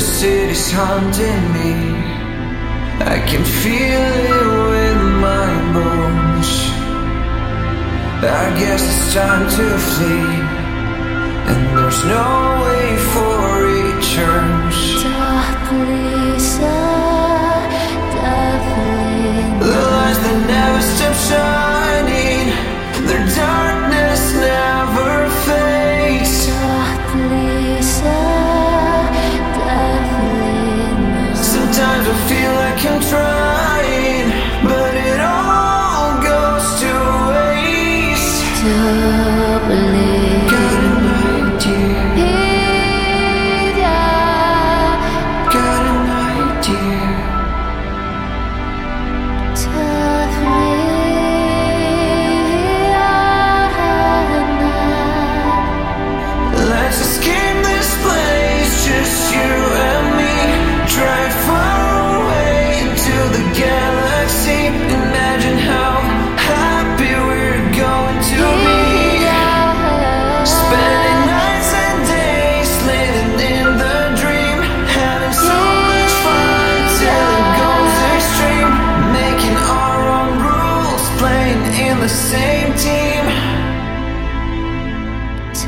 The city's haunting me. I can feel it with my bones. I guess it's time to flee, and there's no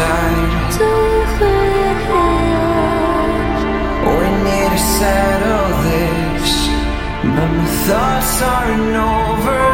sunshine. We need to settle this, but my thoughts aren't over.